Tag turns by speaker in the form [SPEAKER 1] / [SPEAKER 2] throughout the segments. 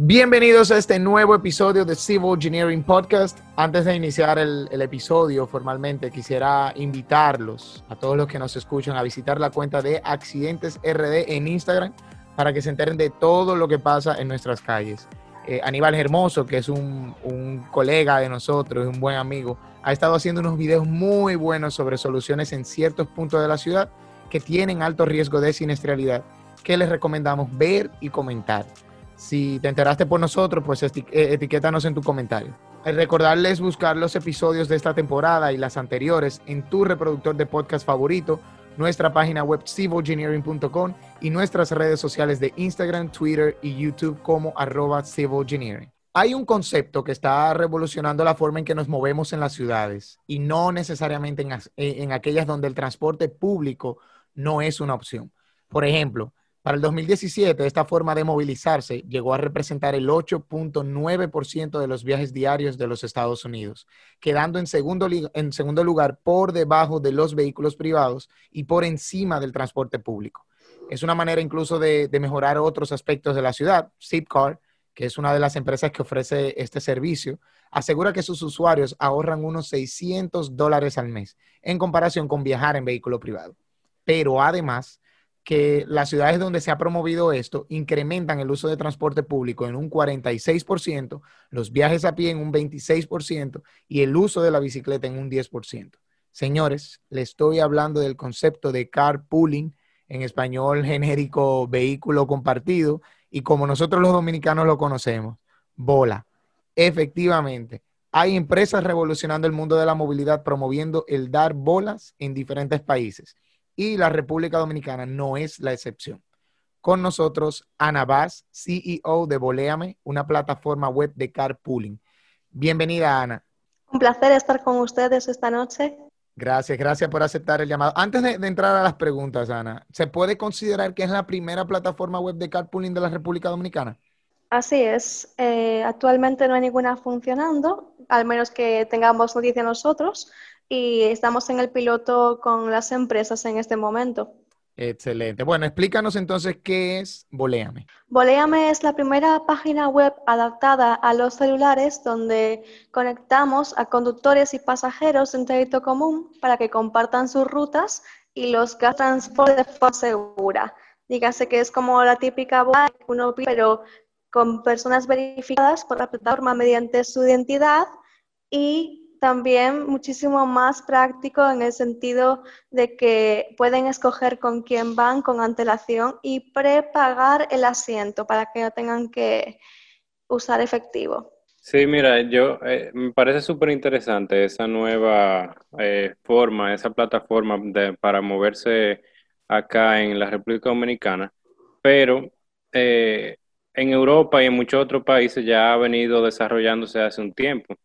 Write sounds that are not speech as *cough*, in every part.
[SPEAKER 1] Bienvenidos a este nuevo episodio de Civil Engineering Podcast. Antes de iniciar el, el, episodio formalmente, quisiera invitarlos a todos los que nos escuchan a visitar la cuenta de Accidentes RD en Instagram para que se enteren de todo lo que pasa en nuestras calles. Eh, Aníbal Hermoso, que es un, un colega de nosotros, un buen amigo, ha estado haciendo unos videos muy buenos sobre soluciones en ciertos puntos de la ciudad que tienen alto riesgo de siniestralidad, que les recomendamos ver y comentar. Si te enteraste por nosotros, pues eh, etiquétanos en tu comentario. Recordarles buscar los episodios de esta temporada y las anteriores en tu reproductor de podcast favorito, nuestra página web civilengineering.com y nuestras redes sociales de Instagram, Twitter y YouTube como arroba civilengineering. Hay un concepto que está revolucionando la forma en que nos movemos en las ciudades y no necesariamente en, en aquellas donde el transporte público no es una opción. Por ejemplo, para el 2017, esta forma de movilizarse llegó a representar el 8.9% de los viajes diarios de los Estados Unidos, quedando en segundo, en segundo lugar por debajo de los vehículos privados y por encima del transporte público. Es una manera incluso de, de mejorar otros aspectos de la ciudad. Zipcar, que es una de las empresas que ofrece este servicio, asegura que sus usuarios ahorran unos 600 dólares al mes en comparación con viajar en vehículo privado. Pero además, que las ciudades donde se ha promovido esto incrementan el uso de transporte público en un 46%, los viajes a pie en un 26% y el uso de la bicicleta en un 10%. Señores, le estoy hablando del concepto de carpooling, en español genérico vehículo compartido, y como nosotros los dominicanos lo conocemos, bola. Efectivamente, hay empresas revolucionando el mundo de la movilidad promoviendo el dar bolas en diferentes países y la República Dominicana no es la excepción. Con nosotros, Ana Vaz, CEO de Boleame, una plataforma web de carpooling. Bienvenida, Ana.
[SPEAKER 2] Un placer estar con ustedes esta noche.
[SPEAKER 1] Gracias, gracias por aceptar el llamado. Antes de, de, entrar a las preguntas, Ana, ¿se puede considerar que es la primera plataforma web de carpooling de la República Dominicana?
[SPEAKER 2] Así es. Eh, actualmente no hay ninguna funcionando, al menos que tengamos noticia nosotros, y estamos en el piloto con las empresas en este momento.
[SPEAKER 1] Excelente. Bueno, explícanos entonces qué es Boleame.
[SPEAKER 2] Boleame es la primera página web adaptada a los celulares donde conectamos a conductores y pasajeros en trayecto común para que compartan sus rutas y los transporte de forma segura. Dígase que es como la típica uno pero con personas verificadas por la plataforma mediante su identidad y también muchísimo más práctico en el sentido de que pueden escoger con quién van con antelación y prepagar el asiento para que no tengan que usar efectivo.
[SPEAKER 3] Sí, mira, yo eh, me parece súper interesante esa nueva eh, forma, esa plataforma para moverse acá en la República Dominicana, pero eh, en Europa y en muchos otros países ya ha venido desarrollándose hace un tiempo.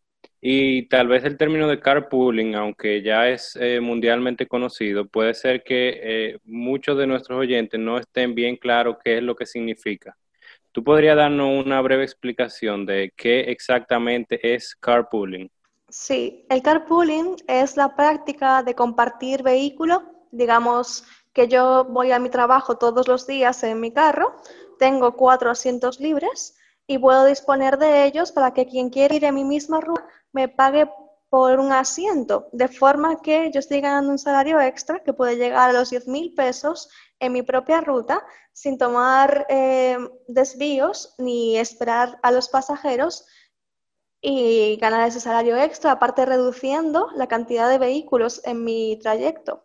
[SPEAKER 3] Y tal vez el término de carpooling, aunque ya es eh, mundialmente conocido, puede ser que eh, muchos de nuestros oyentes no estén bien claros qué es lo que significa. ¿Tú podrías darnos una breve explicación de qué exactamente es carpooling?
[SPEAKER 2] Sí, el carpooling es la práctica de compartir vehículo. Digamos que yo voy a mi trabajo todos los días en mi carro, tengo cuatro asientos libres y puedo disponer de ellos para que quien quiera ir en mi misma ruta me pague por un asiento, de forma que yo estoy ganando un salario extra que puede llegar a los 10 mil pesos en mi propia ruta sin tomar eh, desvíos ni esperar a los pasajeros y ganar ese salario extra, aparte reduciendo la cantidad de vehículos en mi trayecto.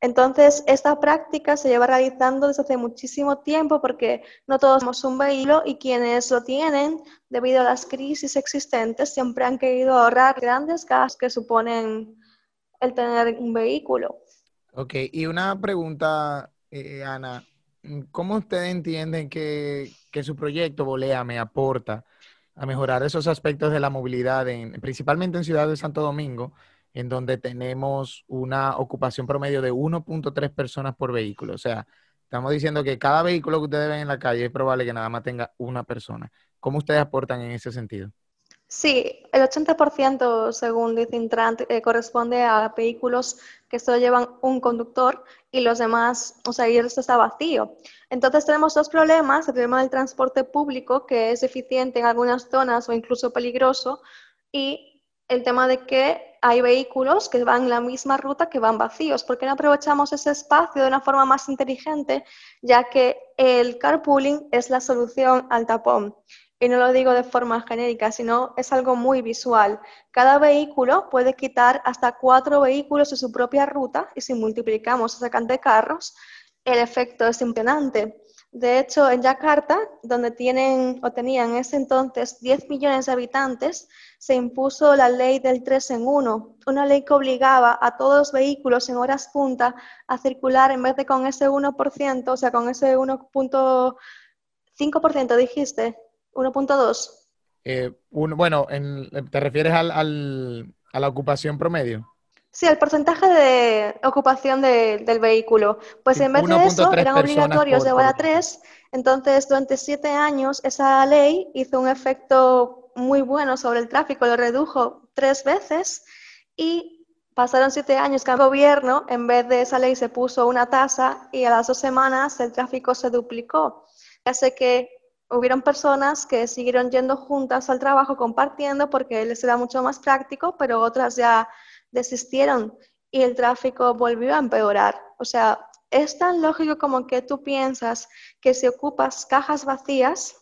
[SPEAKER 2] Entonces, esta práctica se lleva realizando desde hace muchísimo tiempo porque no todos somos un vehículo y quienes lo tienen, debido a las crisis existentes, siempre han querido ahorrar grandes gastos que suponen el tener un vehículo.
[SPEAKER 1] Ok, y una pregunta, eh, Ana, ¿cómo ustedes entienden que, que su proyecto Volea me aporta a mejorar esos aspectos de la movilidad, en, principalmente en Ciudad de Santo Domingo? En donde tenemos una ocupación promedio de 1.3 personas por vehículo. O sea, estamos diciendo que cada vehículo que ustedes ven en la calle es probable que nada más tenga una persona. ¿Cómo ustedes aportan en ese sentido?
[SPEAKER 2] Sí, el 80% según dice Intran eh, corresponde a vehículos que solo llevan un conductor y los demás, o sea, el resto está vacío. Entonces tenemos dos problemas, el problema del transporte público, que es deficiente en algunas zonas o incluso peligroso, y el tema de que hay vehículos que van la misma ruta que van vacíos. ¿Por qué no aprovechamos ese espacio de una forma más inteligente, ya que el carpooling es la solución al tapón? y no lo digo de forma genérica, sino es algo muy visual. Cada vehículo puede quitar hasta cuatro vehículos de su propia ruta y si multiplicamos esa cantidad de carros, el efecto es impresionante. De hecho, en Yakarta, donde tienen o tenían en ese entonces 10 millones de habitantes, se impuso la ley del 3 en 1, una ley que obligaba a todos los vehículos en horas punta a circular en vez de con ese 1%, o sea, con ese 1.5% dijiste, 1.2.
[SPEAKER 1] Eh, bueno, ¿te refieres al, a la ocupación promedio?
[SPEAKER 2] Sí, el porcentaje de ocupación del vehículo. Pues en vez de eso, eran obligatorios de hora 3. Entonces, durante siete años, esa ley hizo un efecto muy bueno sobre el tráfico, lo redujo tres veces y pasaron siete años que el gobierno, en vez de esa ley, se puso una tasa y a las dos semanas el tráfico se duplicó. Hace que hubieron personas que siguieron yendo juntas al trabajo compartiendo porque les era mucho más práctico, pero otras ya desistieron y el tráfico volvió a empeorar. O sea, es tan lógico como que tú piensas que si ocupas cajas vacías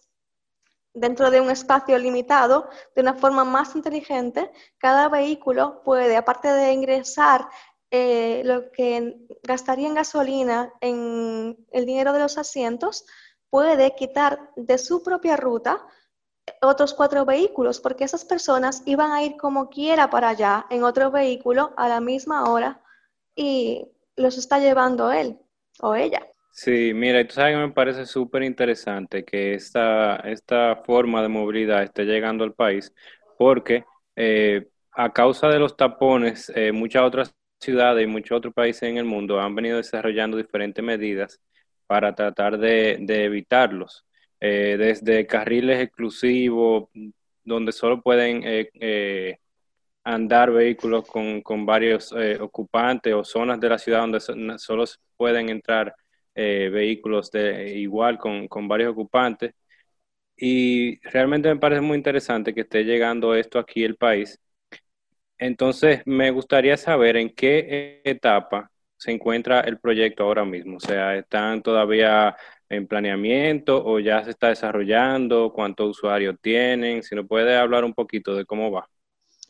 [SPEAKER 2] dentro de un espacio limitado, de una forma más inteligente, cada vehículo puede, aparte de ingresar eh, lo que gastaría en gasolina, en el dinero de los asientos, puede quitar de su propia ruta otros cuatro vehículos, porque esas personas iban a ir como quiera para allá en otro vehículo a la misma hora y los está llevando él o ella.
[SPEAKER 3] Sí, mira, y tú sabes que me parece súper interesante que esta, esta forma de movilidad esté llegando al país, porque eh, a causa de los tapones, eh, muchas otras ciudades y muchos otros países en el mundo han venido desarrollando diferentes medidas para tratar de, evitarlos. Eh, desde carriles exclusivos, donde solo pueden eh, eh, andar vehículos con, varios ocupantes o zonas de la ciudad donde solo pueden entrar vehículos de igual con, con varios ocupantes. Y realmente me parece muy interesante que esté llegando esto aquí el país. Entonces, me gustaría saber en qué etapa se encuentra el proyecto ahora mismo? O sea, ¿están todavía en planeamiento o ya se está desarrollando? ¿Cuántos usuarios tienen? Si nos puede hablar un poquito de cómo va.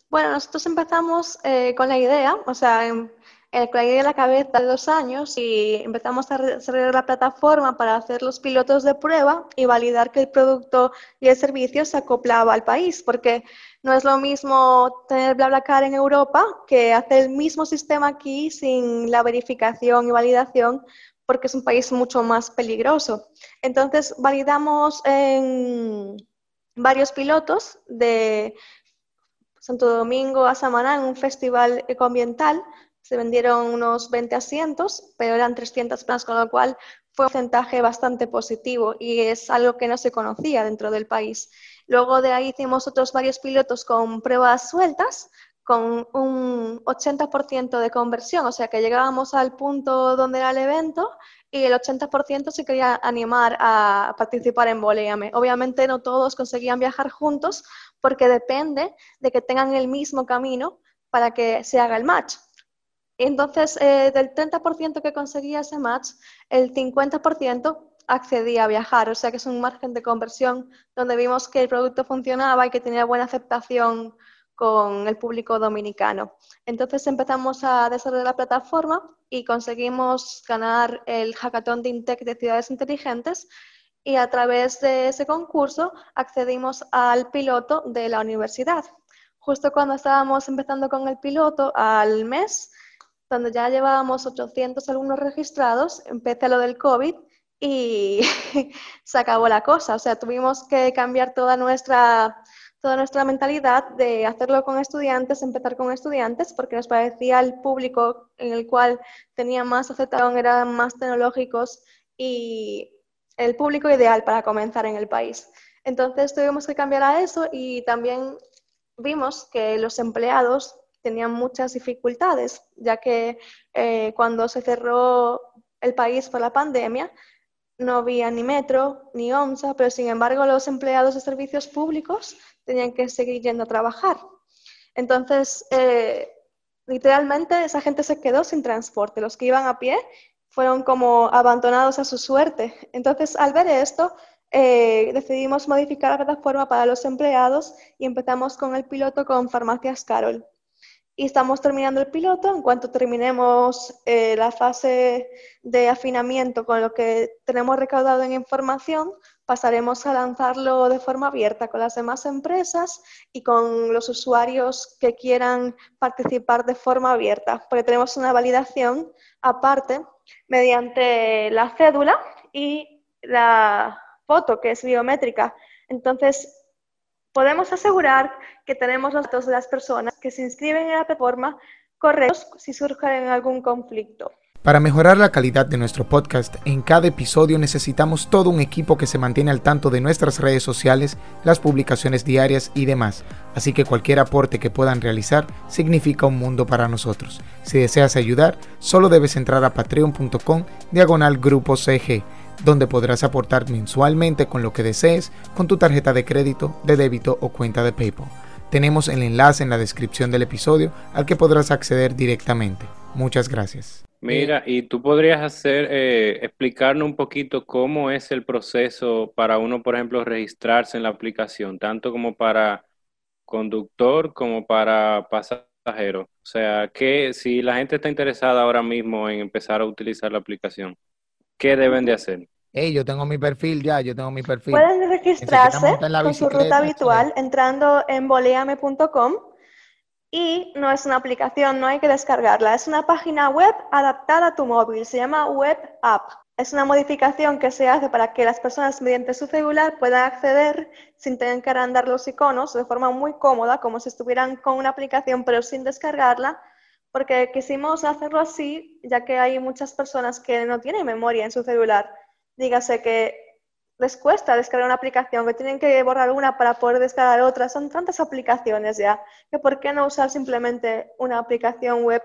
[SPEAKER 2] Bueno, nosotros empezamos eh, con la idea, o sea, en, en la idea de la cabeza de dos años y empezamos a desarrollar la plataforma para hacer los pilotos de prueba y validar que el producto y el servicio se acoplaba al país, porque no es lo mismo tener BlaBlaCar en Europa que hacer el mismo sistema aquí sin la verificación y validación porque es un país mucho más peligroso. Entonces, validamos en varios pilotos de Santo Domingo a Samaná en un festival ecoambiental. Se vendieron unos 20 asientos, pero eran 300 planos, con lo cual fue un porcentaje bastante positivo y es algo que no se conocía dentro del país. Luego de ahí hicimos otros varios pilotos con pruebas sueltas, con un 80% de conversión, o sea que llegábamos al punto donde era el evento y el 80% se quería animar a participar en Boleame. Obviamente no todos conseguían viajar juntos porque depende de que tengan el mismo camino para que se haga el match. Entonces, eh, del 30% que conseguía ese match, el 50% accedía a viajar, o sea que es un margen de conversión donde vimos que el producto funcionaba y que tenía buena aceptación con el público dominicano. Entonces empezamos a desarrollar la plataforma y conseguimos ganar el Hackathon de Intec de Ciudades Inteligentes y a través de ese concurso accedimos al piloto de la universidad. Justo cuando estábamos empezando con el piloto, al mes, donde ya llevábamos 800 alumnos registrados, empecé lo del COVID y *laughs* se acabó la cosa. O sea, tuvimos que cambiar toda nuestra, toda nuestra mentalidad de hacerlo con estudiantes, empezar con estudiantes, porque nos parecía el público en el cual tenía más aceptación, eran más tecnológicos y el público ideal para comenzar en el país. Entonces tuvimos que cambiar a eso y también vimos que los empleados tenían muchas dificultades, ya que eh, cuando se cerró el país por la pandemia, no había ni metro ni OMSA, pero sin embargo los empleados de servicios públicos tenían que seguir yendo a trabajar. Entonces, eh, literalmente esa gente se quedó sin transporte. Los que iban a pie fueron como abandonados a su suerte. Entonces, al ver esto, eh, decidimos modificar la plataforma para los empleados y empezamos con el piloto con Farmacias Carol y estamos terminando el piloto. En cuanto terminemos eh, la fase de afinamiento con lo que tenemos recaudado en información, pasaremos a lanzarlo de forma abierta con las demás empresas y con los usuarios que quieran participar de forma abierta, porque tenemos una validación aparte mediante la cédula y la foto que es biométrica. Entonces, podemos asegurar que tenemos los datos de las personas que se inscriben en la plataforma correctos si surge algún conflicto.
[SPEAKER 1] Para mejorar la calidad de nuestro podcast, en cada episodio necesitamos todo un equipo que se mantiene al tanto de nuestras redes sociales, las publicaciones diarias y demás. Así que cualquier aporte que puedan realizar significa un mundo para nosotros. Si deseas ayudar, solo debes entrar a patreon.com diagonal grupo CG donde podrás aportar mensualmente con lo que desees con tu tarjeta de crédito, de débito o cuenta de PayPal. Tenemos el enlace en la descripción del episodio al que podrás acceder directamente. Muchas gracias.
[SPEAKER 3] Mira, y tú podrías hacer, eh, explicarnos un poquito cómo es el proceso para uno, por ejemplo, registrarse en la aplicación, tanto como para conductor como para pasajero. O sea, que si la gente está interesada ahora mismo en empezar a utilizar la aplicación, ¿qué deben de hacer?
[SPEAKER 1] Hey, yo tengo mi perfil ya, yo tengo mi perfil.
[SPEAKER 2] Pueden registrarse con su ruta habitual entrando en boleame.com y no es una aplicación, no hay que descargarla, es una página web adaptada a tu móvil, se llama Web App. Es una modificación que se hace para que las personas mediante su celular puedan acceder sin tener que arrendar los iconos de forma muy cómoda, como si estuvieran con una aplicación pero sin descargarla porque quisimos hacerlo así, ya que hay muchas personas que no tienen memoria en su celular. Dígase que les cuesta descargar una aplicación, que tienen que borrar una para poder descargar otra. Son tantas aplicaciones ya, que por qué no usar simplemente una aplicación web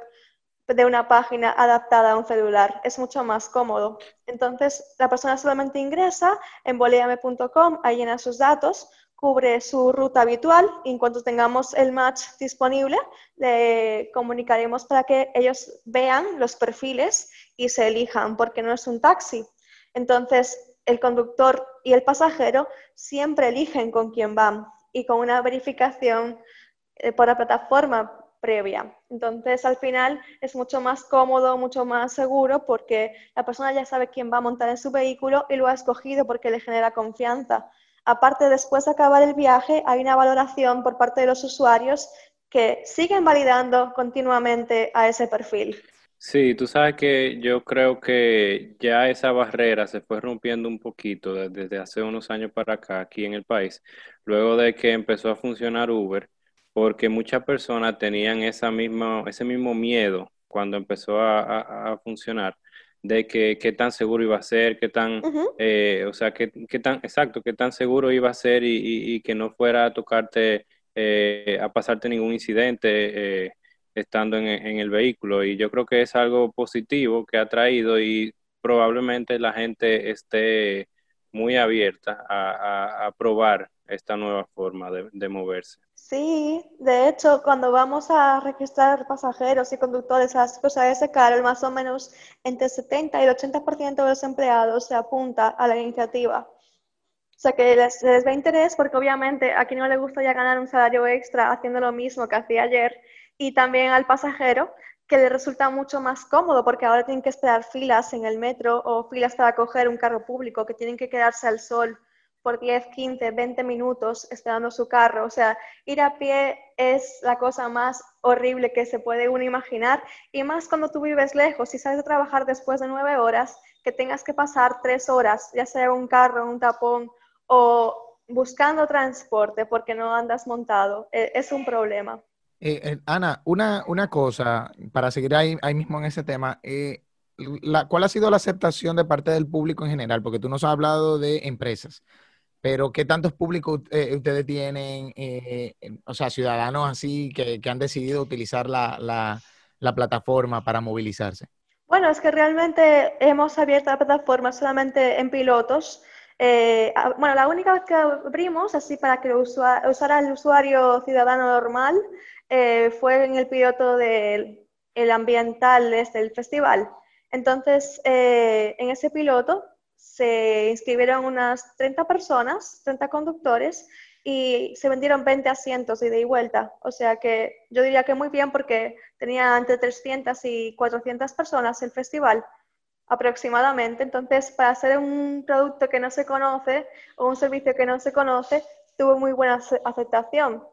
[SPEAKER 2] de una página adaptada a un celular. Es mucho más cómodo. Entonces, la persona solamente ingresa en boleame.com, ahí llena sus datos, cubre su ruta habitual y en cuanto tengamos el match disponible, le comunicaremos para que ellos vean los perfiles y se elijan, porque no es un taxi. Entonces, el conductor y el pasajero siempre eligen con quién van y con una verificación eh, por la plataforma previa. Entonces, al final es mucho más cómodo, mucho más seguro porque la persona ya sabe quién va a montar en su vehículo y lo ha escogido porque le genera confianza. Aparte, después de acabar el viaje, hay una valoración por parte de los usuarios que siguen validando continuamente a ese perfil.
[SPEAKER 3] Sí, tú sabes que yo creo que ya esa barrera se fue rompiendo un poquito desde hace unos años para acá aquí en el país, luego de que empezó a funcionar Uber, porque muchas personas tenían esa misma, ese mismo miedo cuando empezó a funcionar de que qué tan seguro iba a ser, qué tan, eh, o sea, qué, tan, exacto, qué tan seguro iba a ser y, que no fuera a tocarte, eh, a pasarte ningún incidente eh, estando en, el vehículo. Y yo creo que es algo positivo que ha traído y probablemente la gente esté muy abierta a, probar esta nueva forma de moverse.
[SPEAKER 2] Sí, de hecho, cuando vamos a registrar pasajeros y conductores a las cosas de Carol, más o menos entre el 70 y el 80% de los empleados se apunta a la iniciativa. O sea que les, les da interés porque obviamente a quien no le gusta ya ganar un salario extra haciendo lo mismo que hacía ayer y también al pasajero que le resulta mucho más cómodo porque ahora tienen que esperar filas en el metro o filas para coger un carro público, que tienen que quedarse al sol por 10, 15, 20 minutos esperando su carro. O sea, ir a pie es la cosa más horrible que se puede uno imaginar. Y más cuando tú vives lejos y sales a trabajar después de nueve horas, que tengas que pasar tres horas, ya sea un carro, un tapón o buscando transporte porque no andas montado, e, es un problema.
[SPEAKER 1] Eh, eh, Ana, una, una cosa, para seguir ahí, ahí mismo en ese tema, eh, ¿cuál ha sido la aceptación de parte del público en general? Porque tú nos has hablado de empresas pero ¿qué tantos públicos eh, ustedes tienen, eh, o sea, ciudadanos así que, han decidido utilizar la, plataforma para movilizarse?
[SPEAKER 2] Bueno, es que realmente hemos abierto la plataforma solamente en pilotos. Eh, bueno, la única vez que abrimos, así para que lo usara el usuario ciudadano normal, fue en el piloto del el ambiental este, del festival. Entonces, en ese piloto se inscribieron unas 30 personas, 30 conductores, y se vendieron 20 asientos ida y vuelta. O sea que yo diría que muy bien porque tenía entre 300 y 400 personas el festival aproximadamente. Entonces, para hacer un producto que no se conoce o un servicio que no se conoce, tuvo muy buena aceptación.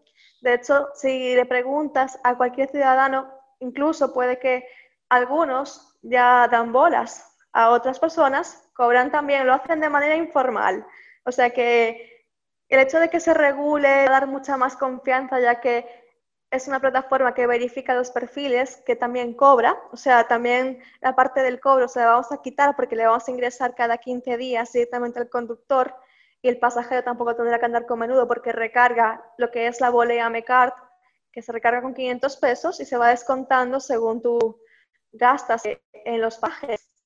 [SPEAKER 2] De hecho, si le preguntas a cualquier ciudadano, incluso puede que algunos ya dan bolas a otras personas cobran también, lo hacen de manera informal. O sea que el hecho de que se regule va a dar mucha más confianza, ya que es una plataforma que verifica los perfiles, que también cobra, o sea, también la parte del cobro se la vamos a quitar porque le vamos a ingresar cada 15 días directamente al conductor y el pasajero tampoco tendrá que andar con menudo porque recarga lo que es la bolea Mecard, que se recarga con 500 pesos y se va descontando según tú gastas en los pajes.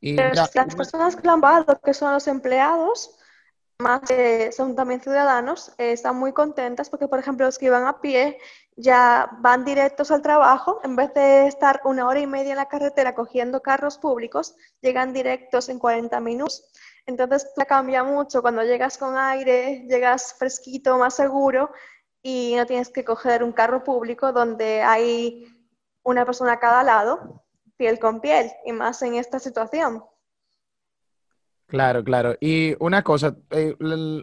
[SPEAKER 2] Las personas que han pagado, que son los empleados, más que son también ciudadanos, eh, están muy contentas porque, por ejemplo, los que iban a pie ya van directos al trabajo, en vez de estar una hora y media en la carretera cogiendo carros públicos, llegan directos en 40 minutos. Entonces, cambia mucho. Cuando llegas con aire, llegas fresquito, más seguro y no tienes que coger un carro público donde hay una persona a cada lado piel con piel, y más en esta situación.
[SPEAKER 1] Claro, claro. Y una cosa, eh,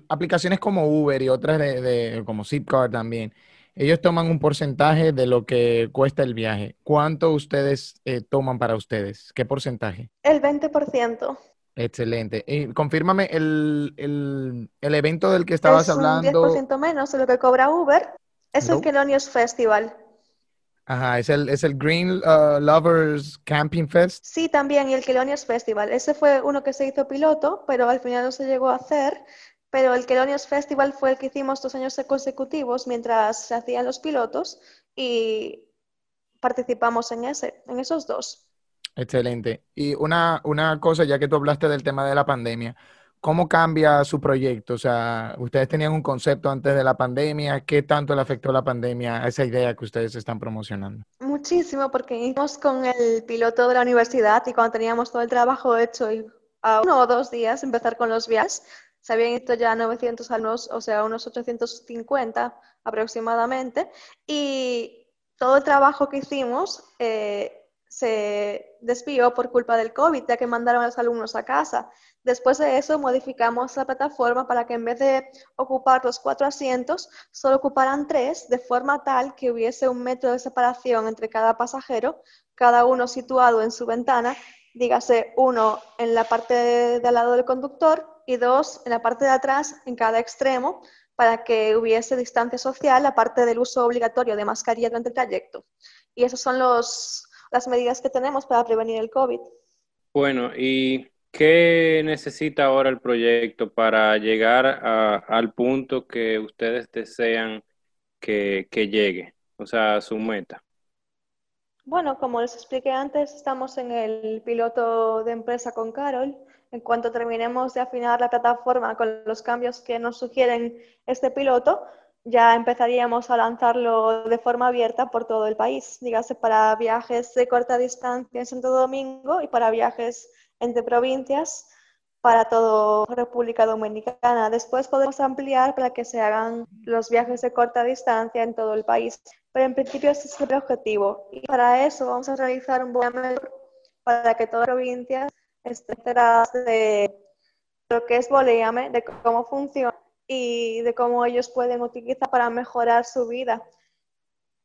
[SPEAKER 1] aplicaciones como Uber y otras de, como Zipcar también, ellos toman un porcentaje de lo que cuesta el viaje. ¿Cuánto ustedes eh, toman para ustedes? ¿Qué porcentaje?
[SPEAKER 2] El 20%.
[SPEAKER 1] Excelente. Y confírmame, el, evento del que estabas hablando...
[SPEAKER 2] Es un 10% menos de lo que cobra Uber. Es el Kelonios Festival.
[SPEAKER 1] Ajá, es el, es el Green uh, Lovers Camping Fest.
[SPEAKER 2] Sí, también, y el Kelonios Festival. Ese fue uno que se hizo piloto, pero al final no se llegó a hacer. Pero el Kelonios Festival fue el que hicimos dos años consecutivos mientras se hacían los pilotos y participamos en ese, en esos dos.
[SPEAKER 1] Excelente. Y una, una cosa, ya que tú hablaste del tema de la pandemia, ¿Cómo cambia su proyecto? O sea, ustedes tenían un concepto antes de la pandemia. ¿Qué tanto le afectó la pandemia a esa idea que ustedes están promocionando?
[SPEAKER 2] Muchísimo, porque íbamos con el piloto de la universidad y cuando teníamos todo el trabajo hecho y a uno o dos días empezar con los viajes, se habían hecho ya 900 alumnos, o sea, unos 850 aproximadamente, y todo el trabajo que hicimos eh, se desvió por culpa del COVID, ya que mandaron a los alumnos a casa. Después de eso, modificamos la plataforma para que en vez de ocupar los cuatro asientos, solo ocuparan tres, de forma tal que hubiese un metro de separación entre cada pasajero, cada uno situado en su ventana, dígase uno en la parte de, al lado del conductor y dos en la parte de atrás, en cada extremo, para que hubiese distancia social, aparte del uso obligatorio de mascarilla durante el trayecto. Y esas son los, las medidas que tenemos para prevenir el COVID.
[SPEAKER 3] Bueno, y ¿Qué necesita ahora el proyecto para llegar al punto que ustedes desean que, llegue, o sea, a su meta?
[SPEAKER 2] Bueno, como les expliqué antes, estamos en el piloto de empresa con Carol. En cuanto terminemos de afinar la plataforma con los cambios que nos sugieren este piloto, ya empezaríamos a lanzarlo de forma abierta por todo el país, dígase para viajes de corta distancia en Santo Domingo y para viajes entre provincias para toda República Dominicana. Después podemos ampliar para que se hagan los viajes de corta distancia en todo el país. Pero en principio ese es el objetivo. Y para eso vamos a realizar un boleame para que todas las provincias estén enteradas de lo que es Boleame, de cómo funciona y de cómo ellos pueden utilizar para mejorar su vida.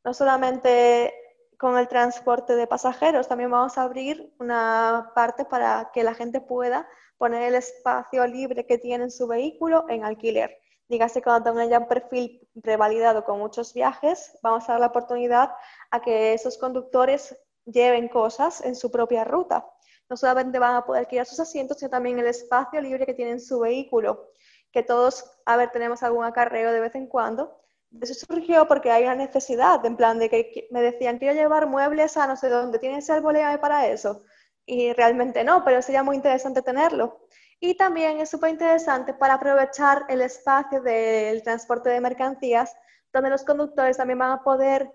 [SPEAKER 2] No solamente con el transporte de pasajeros. También vamos a abrir una parte para que la gente pueda poner el espacio libre que tiene en su vehículo en alquiler. Dígase cuando tengan ya un perfil revalidado con muchos viajes, vamos a dar la oportunidad a que esos conductores lleven cosas en su propia ruta. No solamente van a poder quedar sus asientos, sino también el espacio libre que tiene en su vehículo. que todos, a ver, tenemos algún acarreo de vez en cuando. Eso surgió porque hay una necesidad, en plan de que me decían, quiero llevar muebles a no sé dónde, ¿tienes boleame para eso? Y realmente no, pero sería muy interesante tenerlo. Y también es súper interesante para aprovechar el espacio del transporte de mercancías, donde los conductores también van a poder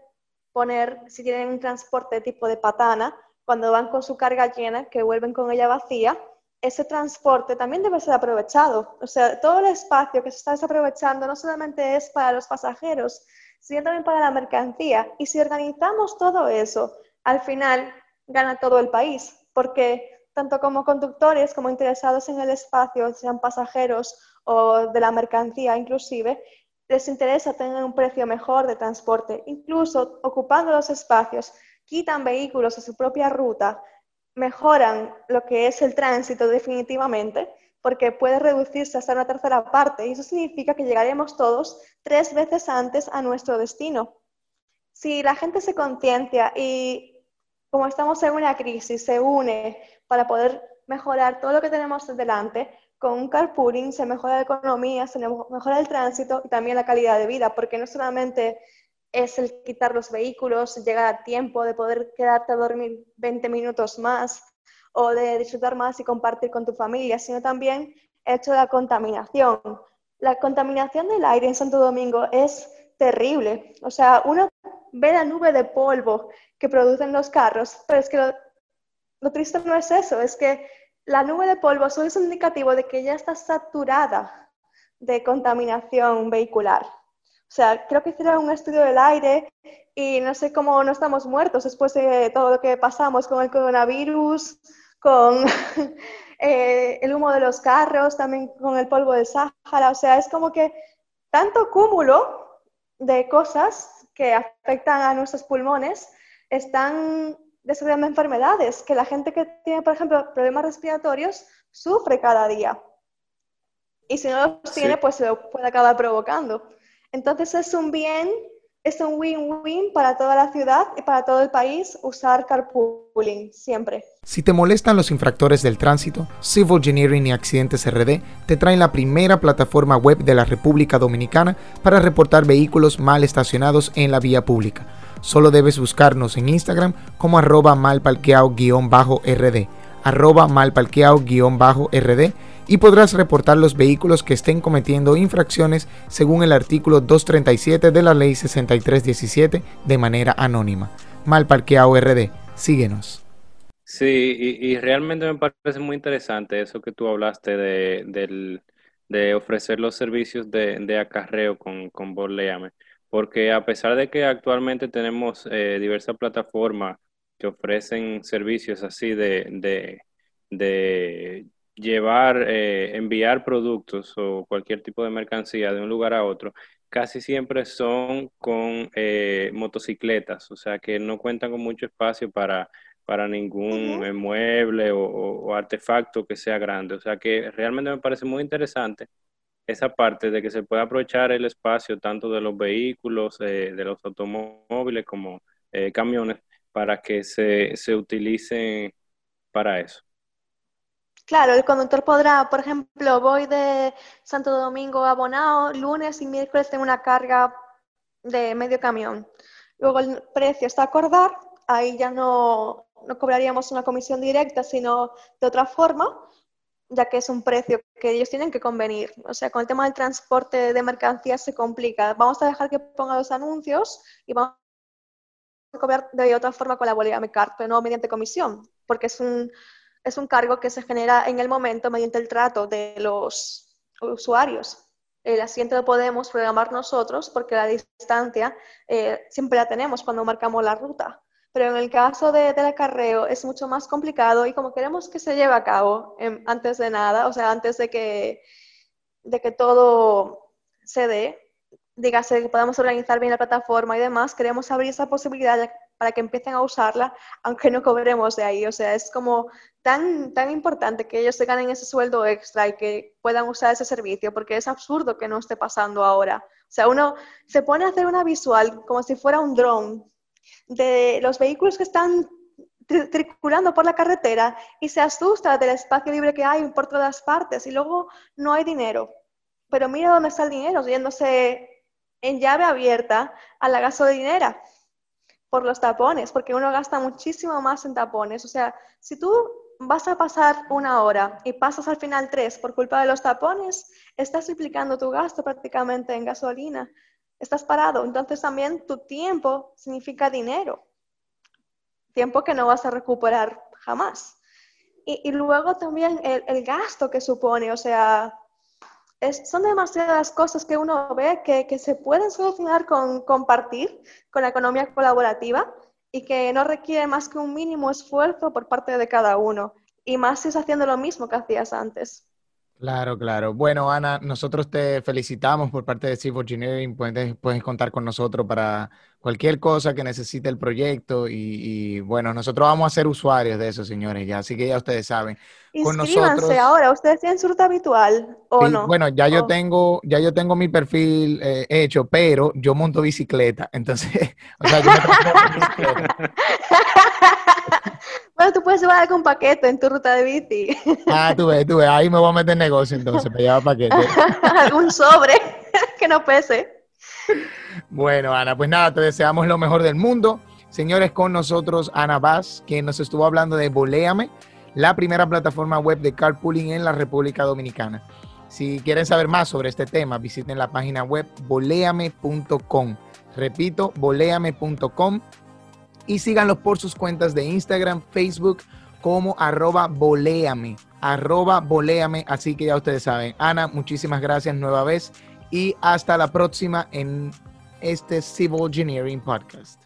[SPEAKER 2] poner, si tienen un transporte tipo de patana, cuando van con su carga llena, que vuelven con ella vacía, ese transporte también debe ser aprovechado. O sea, todo el espacio que se está desaprovechando no solamente es para los pasajeros, sino también para la mercancía. Y si organizamos todo eso, al final gana todo el país, porque tanto como conductores como interesados en el espacio, sean pasajeros o de la mercancía inclusive, les interesa tener un precio mejor de transporte. Incluso ocupando los espacios, quitan vehículos a su propia ruta mejoran lo que es el tránsito definitivamente, porque puede reducirse hasta una tercera parte, y eso significa que llegaremos todos tres veces antes a nuestro destino. Si la gente se conciencia y como estamos en una crisis, se une para poder mejorar todo lo que tenemos delante, con un carpooling se mejora la economía, se mejora el tránsito y también la calidad de vida, porque no solamente es el quitar los vehículos, llegar a tiempo, de poder quedarte a dormir 20 minutos más o de disfrutar más y compartir con tu familia, sino también el hecho de la contaminación. La contaminación del aire en Santo Domingo es terrible. O sea, uno ve la nube de polvo que producen los carros, pero es que lo, triste no es eso, es que la nube de polvo solo es un indicativo de que ya está saturada de contaminación vehicular. O sea, creo que hicieron un estudio del aire y no sé cómo no estamos muertos después de todo lo que pasamos con el coronavirus, con *laughs* eh, el humo de los carros, también con el polvo del Sáhara. O sea, es como que tanto cúmulo de cosas que afectan a nuestros pulmones están desarrollando enfermedades que la gente que tiene, por ejemplo, problemas respiratorios sufre cada día. Y si no los tiene, pues se lo puede acabar provocando. Entonces es un bien, es un win-win para toda la ciudad y para todo el país usar carpooling siempre.
[SPEAKER 1] Si te molestan los infractores del tránsito, Civil Engineering y Accidentes RD te traen la primera plataforma web de la República Dominicana para reportar vehículos mal estacionados en la vía pública. Solo debes buscarnos en Instagram como arroba malparqueado-rd, arroba malparqueado-rd y podrás reportar los vehículos que estén cometiendo infracciones según el artículo 237 de la Ley 6317 de manera anónima. Malparqueado RD, síguenos.
[SPEAKER 3] Sí, y, realmente me parece muy interesante eso que tú hablaste de, ofrecer los servicios de, acarreo con, con Borleame, porque a pesar de que actualmente tenemos eh, diversas plataformas que ofrecen servicios así de, de llevar, eh, enviar productos o cualquier tipo de mercancía de un lugar a otro, casi siempre son con eh, motocicletas, o sea que no cuentan con mucho espacio para, para ningún mueble o, artefacto que sea grande. O sea que realmente me parece muy interesante esa parte de que se pueda aprovechar el espacio tanto de los vehículos, eh, de los automóviles como camiones, para que se, se utilicen para eso.
[SPEAKER 2] Claro, el conductor podrá, por ejemplo, voy de Santo Domingo a Bonao, lunes y miércoles tengo una carga de medio camión. Luego el precio está acordar, ahí ya no, no cobraríamos una comisión directa, sino de otra forma, ya que es un precio que ellos tienen que convenir. O sea, con el tema del transporte de mercancías se complica. Vamos a dejar que ponga los anuncios y vamos a cobrar de otra forma con la boleta Mecar, pero no mediante comisión, porque es un es un cargo que se genera en el momento mediante el trato de los usuarios. El asiento lo podemos programar nosotros porque la distancia eh, siempre la tenemos cuando marcamos la ruta. Pero en el caso de, del acarreo es mucho más complicado y como queremos que se lleve a cabo em, antes de nada, o sea, antes de que, de que todo se dé, dígase que podamos organizar bien la plataforma y demás, queremos abrir esa posibilidad para que empiecen a usarla, aunque no cobremos de ahí. O sea, es como tan, tan importante que ellos se ganen ese sueldo extra y que puedan usar ese servicio, porque es absurdo que no esté pasando ahora. O sea, uno se pone a hacer una visual como si fuera un drone de los vehículos que están circulando por la carretera y se asusta del espacio libre que hay por todas partes y luego no hay dinero pero mira dónde está el dinero, yéndose en llave abierta a la gasolinera por los tapones, porque uno gasta muchísimo más en tapones. O sea, si tú vas a pasar una hora y pasas al final tres por culpa de los tapones, estás duplicando tu gasto prácticamente en gasolina. Estás parado. Entonces también tu tiempo significa dinero. Tiempo que no vas a recuperar jamás. Y, luego también el, gasto que supone, o sea, son demasiadas cosas que uno ve que, que se pueden solucionar con compartir, con la economía colaborativa y que no requiere más que un mínimo esfuerzo por parte de cada uno. Y más si es haciendo lo mismo que hacías antes.
[SPEAKER 1] Claro, claro. Bueno, Ana, nosotros te felicitamos por parte de Civil Engineering. Puedes, puedes contar con nosotros para cualquier cosa que necesite el proyecto. Y, bueno, nosotros vamos a ser usuarios de eso, señores, ya. Así que ya ustedes saben.
[SPEAKER 2] Con nosotros, ahora. ¿Ustedes tienen su ruta habitual o no?
[SPEAKER 1] Bueno, ya yo tengo, ya yo tengo mi perfil eh, hecho, pero yo monto bicicleta. Entonces, *laughs* o sea, yo me *laughs*
[SPEAKER 2] tú puedes llevar algún paquete en tu ruta de bici.
[SPEAKER 1] Ah, tú ves, tú ves. Ahí me voy a meter negocio entonces, me lleva paquete. *laughs*
[SPEAKER 2] algún sobre *laughs* que no pese.
[SPEAKER 1] Bueno, Ana, pues nada, te deseamos lo mejor del mundo. Señores, con nosotros Ana Vaz, que nos estuvo hablando de Boleame, la primera plataforma web de carpooling en la República Dominicana. Si quieren saber más sobre este tema, visiten la página web boleame.com. Repito, boleame.com y síganlos por sus cuentas de Instagram, Facebook como arroba boleame, arroba boleame, así que ya ustedes saben. Ana, muchísimas gracias nueva vez y hasta la próxima en este Civil Engineering Podcast.